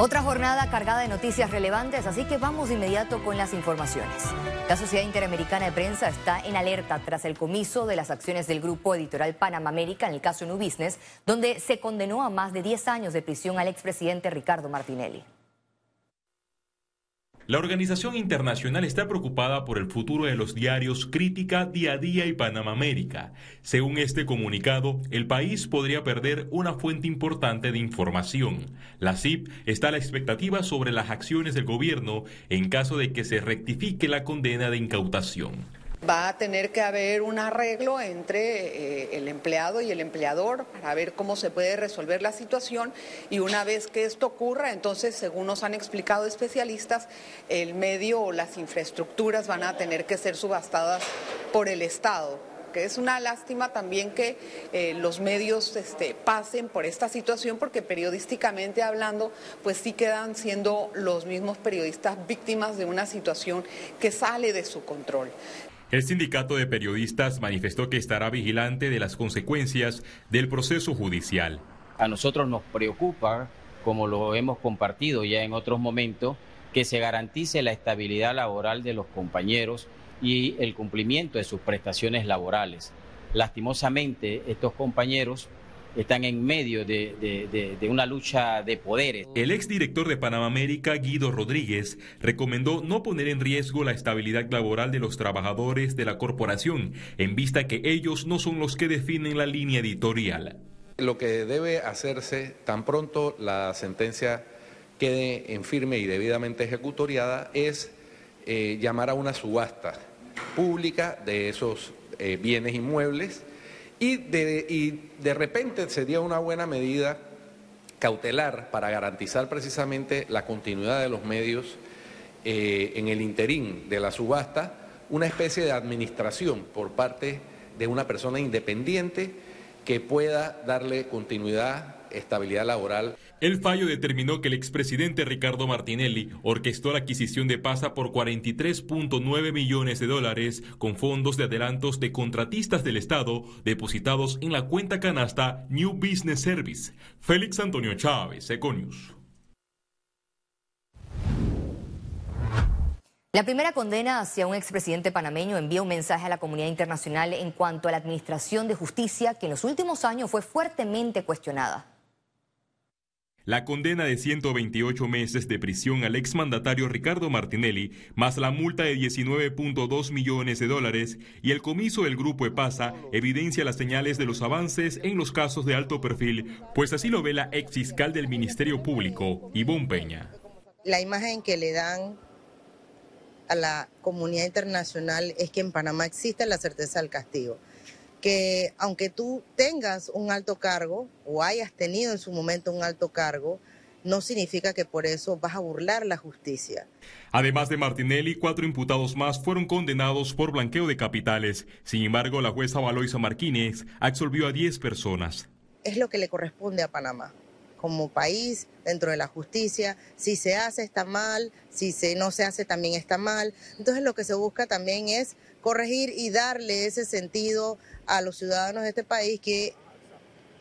Otra jornada cargada de noticias relevantes, así que vamos de inmediato con las informaciones. La Sociedad Interamericana de Prensa está en alerta tras el comiso de las acciones del grupo editorial Panama América en el caso New Business, donde se condenó a más de 10 años de prisión al expresidente Ricardo Martinelli. La organización internacional está preocupada por el futuro de los diarios Crítica, Día a Día y Panamá América. Según este comunicado, el país podría perder una fuente importante de información. La CIP está a la expectativa sobre las acciones del gobierno en caso de que se rectifique la condena de incautación va a tener que haber un arreglo entre eh, el empleado y el empleador para ver cómo se puede resolver la situación y una vez que esto ocurra, entonces, según nos han explicado especialistas, el medio o las infraestructuras van a tener que ser subastadas por el Estado que es una lástima también que eh, los medios este, pasen por esta situación porque periodísticamente hablando pues sí quedan siendo los mismos periodistas víctimas de una situación que sale de su control. El sindicato de periodistas manifestó que estará vigilante de las consecuencias del proceso judicial. A nosotros nos preocupa, como lo hemos compartido ya en otros momentos, que se garantice la estabilidad laboral de los compañeros y el cumplimiento de sus prestaciones laborales. Lastimosamente, estos compañeros están en medio de, una lucha de poderes. El exdirector de Panamá América, Guido Rodríguez, recomendó no poner en riesgo la estabilidad laboral de los trabajadores de la corporación, en vista que ellos no son los que definen la línea editorial. Lo que debe hacerse tan pronto la sentencia quede en firme y debidamente ejecutoriada es eh, llamar a una subasta pública de esos eh, bienes inmuebles y de, de repente sería una buena medida cautelar para garantizar precisamente la continuidad de los medios eh, en el interín de la subasta, una especie de administración por parte de una persona independiente que pueda darle continuidad, estabilidad laboral. El fallo determinó que el expresidente Ricardo Martinelli orquestó la adquisición de Pasa por 43.9 millones de dólares con fondos de adelantos de contratistas del Estado depositados en la cuenta canasta New Business Service. Félix Antonio Chávez, Econius. La primera condena hacia un expresidente panameño envía un mensaje a la comunidad internacional en cuanto a la administración de justicia que en los últimos años fue fuertemente cuestionada. La condena de 128 meses de prisión al exmandatario Ricardo Martinelli, más la multa de 19.2 millones de dólares y el comiso del grupo EPASA evidencia las señales de los avances en los casos de alto perfil, pues así lo ve la ex fiscal del Ministerio Público, Ivonne Peña. La imagen que le dan a la comunidad internacional es que en Panamá existe la certeza del castigo que aunque tú tengas un alto cargo o hayas tenido en su momento un alto cargo, no significa que por eso vas a burlar la justicia. Además de Martinelli, cuatro imputados más fueron condenados por blanqueo de capitales. Sin embargo, la jueza Valoisa Martínez absolvió a 10 personas. Es lo que le corresponde a Panamá como país dentro de la justicia. Si se hace está mal, si se, no se hace también está mal. Entonces lo que se busca también es corregir y darle ese sentido a los ciudadanos de este país que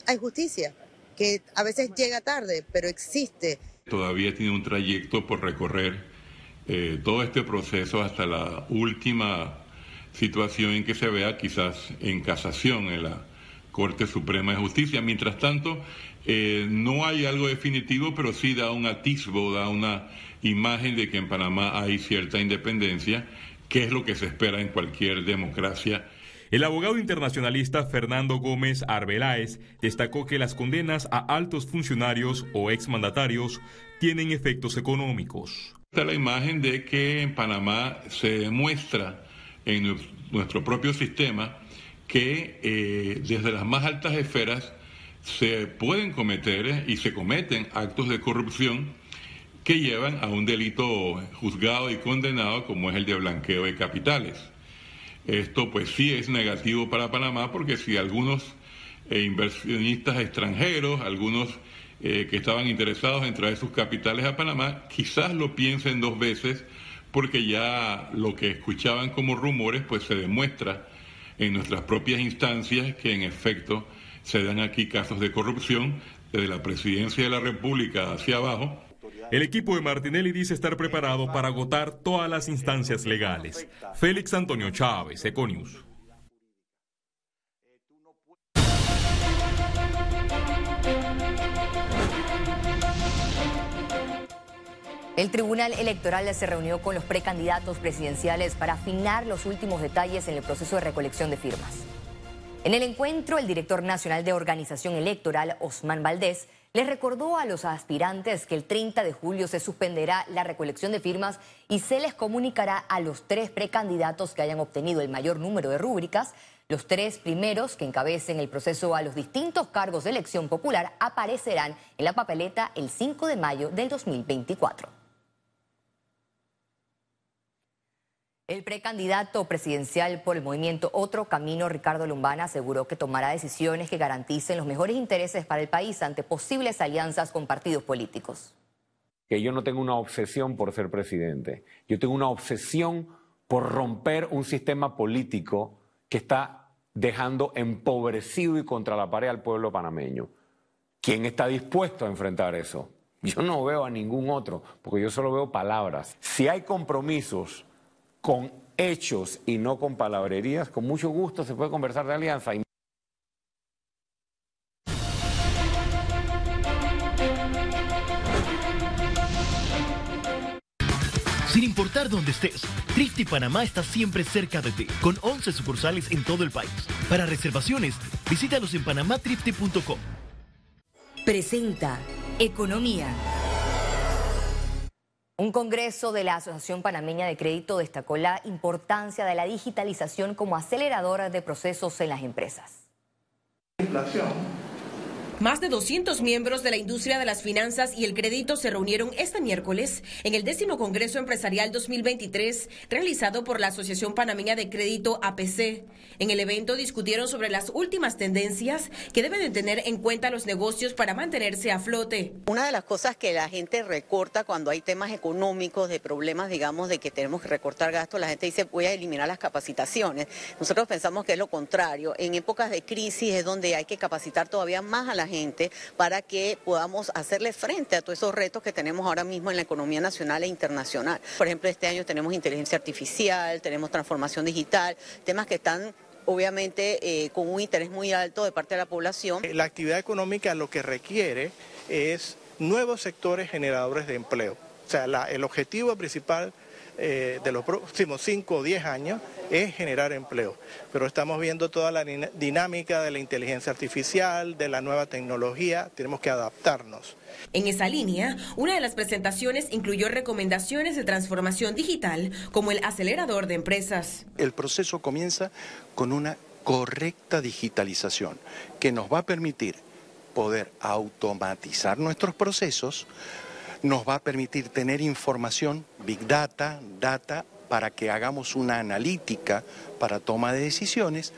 hay justicia, que a veces llega tarde, pero existe. Todavía tiene un trayecto por recorrer eh, todo este proceso hasta la última situación en que se vea quizás en casación en la Corte Suprema de Justicia. Mientras tanto, eh, no hay algo definitivo, pero sí da un atisbo, da una imagen de que en Panamá hay cierta independencia, que es lo que se espera en cualquier democracia el abogado internacionalista Fernando Gómez Arbeláez destacó que las condenas a altos funcionarios o exmandatarios tienen efectos económicos. Está la imagen de que en Panamá se demuestra en nuestro propio sistema que eh, desde las más altas esferas se pueden cometer y se cometen actos de corrupción que llevan a un delito juzgado y condenado como es el de blanqueo de capitales. Esto pues sí es negativo para Panamá porque si algunos eh, inversionistas extranjeros, algunos eh, que estaban interesados en traer sus capitales a Panamá, quizás lo piensen dos veces porque ya lo que escuchaban como rumores pues se demuestra en nuestras propias instancias que en efecto se dan aquí casos de corrupción desde la presidencia de la República hacia abajo El equipo de Martinelli dice estar preparado para agotar todas las instancias legales. Félix Antonio Chávez, Econius. El Tribunal Electoral se reunió con los precandidatos presidenciales para afinar los últimos detalles en el proceso de recolección de firmas. En el encuentro, el director nacional de organización electoral, Osman Valdés, les recordó a los aspirantes que el 30 de julio se suspenderá la recolección de firmas y se les comunicará a los tres precandidatos que hayan obtenido el mayor número de rúbricas. Los tres primeros que encabecen el proceso a los distintos cargos de elección popular aparecerán en la papeleta el 5 de mayo del 2024. El precandidato presidencial por el movimiento Otro Camino, Ricardo Lumbana, aseguró que tomará decisiones que garanticen los mejores intereses para el país ante posibles alianzas con partidos políticos. Que yo no tengo una obsesión por ser presidente, yo tengo una obsesión por romper un sistema político que está dejando empobrecido y contra la pared al pueblo panameño. ¿Quién está dispuesto a enfrentar eso? Yo no veo a ningún otro, porque yo solo veo palabras. Si hay compromisos con hechos y no con palabrerías, con mucho gusto se puede conversar de alianza. Sin importar dónde estés, Trifty Panamá está siempre cerca de ti, con 11 sucursales en todo el país. Para reservaciones, visítalos en panamatrifty.com. Presenta Economía. Un congreso de la Asociación Panameña de Crédito destacó la importancia de la digitalización como aceleradora de procesos en las empresas. Inflación más de 200 miembros de la industria de las finanzas y el crédito se reunieron este miércoles en el décimo Congreso Empresarial 2023 realizado por la Asociación Panameña de Crédito APC. En el evento discutieron sobre las últimas tendencias que deben de tener en cuenta los negocios para mantenerse a flote. Una de las cosas que la gente recorta cuando hay temas económicos, de problemas, digamos, de que tenemos que recortar gastos, la gente dice voy a eliminar las capacitaciones. Nosotros pensamos que es lo contrario. En épocas de crisis es donde hay que capacitar todavía más a la gente para que podamos hacerle frente a todos esos retos que tenemos ahora mismo en la economía nacional e internacional. Por ejemplo, este año tenemos inteligencia artificial, tenemos transformación digital, temas que están obviamente eh, con un interés muy alto de parte de la población. La actividad económica lo que requiere es nuevos sectores generadores de empleo. O sea, el objetivo principal eh, de los próximos 5 o 10 años es generar empleo. Pero estamos viendo toda la dinámica de la inteligencia artificial, de la nueva tecnología, tenemos que adaptarnos. En esa línea, una de las presentaciones incluyó recomendaciones de transformación digital como el acelerador de empresas. El proceso comienza con una correcta digitalización que nos va a permitir poder automatizar nuestros procesos, nos va a permitir tener información, big data, data, para que hagamos una analítica para toma de decisiones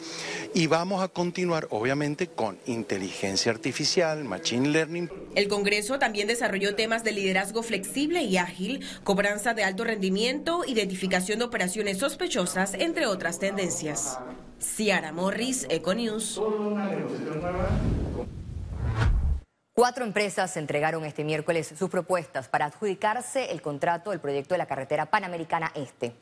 y vamos a continuar obviamente con inteligencia artificial, machine learning. El Congreso también desarrolló temas de liderazgo flexible y ágil, cobranza de alto rendimiento, identificación de operaciones sospechosas, entre otras tendencias. Ciara Morris, Econews. Cuatro empresas entregaron este miércoles sus propuestas para adjudicarse el contrato del proyecto de la carretera Panamericana Este.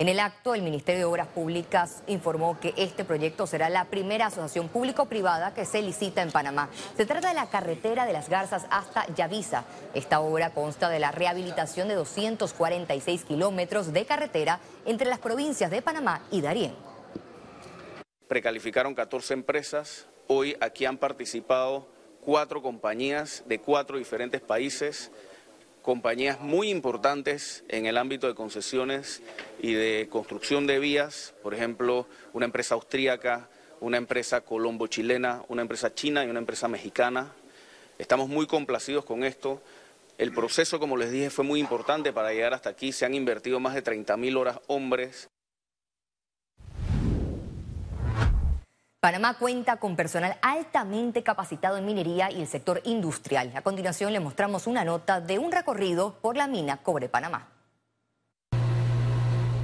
En el acto, el Ministerio de Obras Públicas informó que este proyecto será la primera asociación público-privada que se licita en Panamá. Se trata de la carretera de las Garzas hasta Yavisa. Esta obra consta de la rehabilitación de 246 kilómetros de carretera entre las provincias de Panamá y Darién. Precalificaron 14 empresas. Hoy aquí han participado cuatro compañías de cuatro diferentes países, compañías muy importantes en el ámbito de concesiones y de construcción de vías, por ejemplo, una empresa austríaca, una empresa colombo-chilena, una empresa china y una empresa mexicana. Estamos muy complacidos con esto. El proceso, como les dije, fue muy importante para llegar hasta aquí. Se han invertido más de 30.000 horas hombres. Panamá cuenta con personal altamente capacitado en minería y el sector industrial. A continuación le mostramos una nota de un recorrido por la mina Cobre Panamá.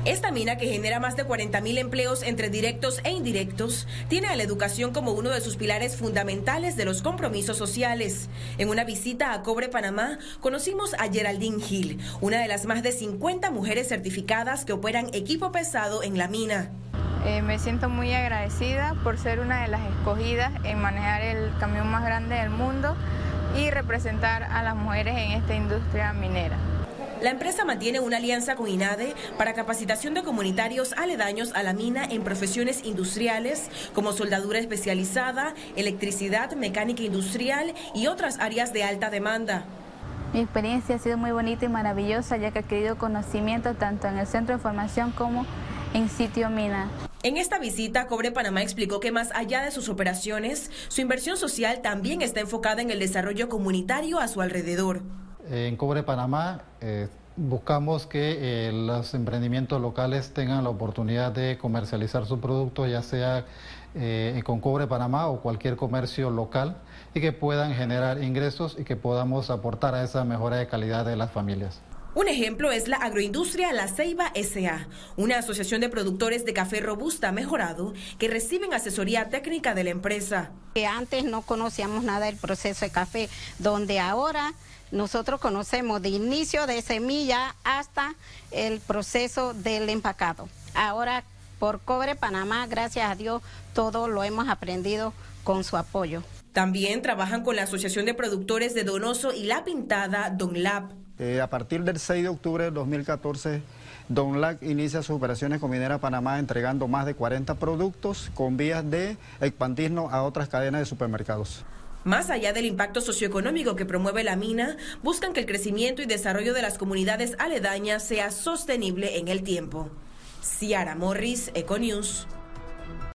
Esta mina, que genera más de 40.000 empleos entre directos e indirectos, tiene a la educación como uno de sus pilares fundamentales de los compromisos sociales. En una visita a Cobre Panamá, conocimos a Geraldine Hill, una de las más de 50 mujeres certificadas que operan equipo pesado en la mina. Eh, me siento muy agradecida por ser una de las escogidas en manejar el camión más grande del mundo y representar a las mujeres en esta industria minera. La empresa mantiene una alianza con INADE para capacitación de comunitarios aledaños a la mina en profesiones industriales como soldadura especializada, electricidad, mecánica industrial y otras áreas de alta demanda. Mi experiencia ha sido muy bonita y maravillosa ya que he adquirido conocimiento tanto en el centro de formación como en sitio mina. En esta visita, Cobre Panamá explicó que más allá de sus operaciones, su inversión social también está enfocada en el desarrollo comunitario a su alrededor. En Cobre Panamá eh, buscamos que eh, los emprendimientos locales tengan la oportunidad de comercializar sus productos, ya sea eh, con Cobre Panamá o cualquier comercio local, y que puedan generar ingresos y que podamos aportar a esa mejora de calidad de las familias. Un ejemplo es la agroindustria La Ceiba SA, una asociación de productores de café robusta mejorado que reciben asesoría técnica de la empresa. Que antes no conocíamos nada del proceso de café, donde ahora nosotros conocemos de inicio de semilla hasta el proceso del empacado. Ahora, por Cobre Panamá, gracias a Dios, todo lo hemos aprendido con su apoyo. También trabajan con la Asociación de Productores de Donoso y La Pintada, Donlab. Eh, a partir del 6 de octubre de 2014, Donlab inicia sus operaciones con Minera Panamá entregando más de 40 productos con vías de expandirnos a otras cadenas de supermercados. Más allá del impacto socioeconómico que promueve la mina, buscan que el crecimiento y desarrollo de las comunidades aledañas sea sostenible en el tiempo. Ciara Morris, Econews.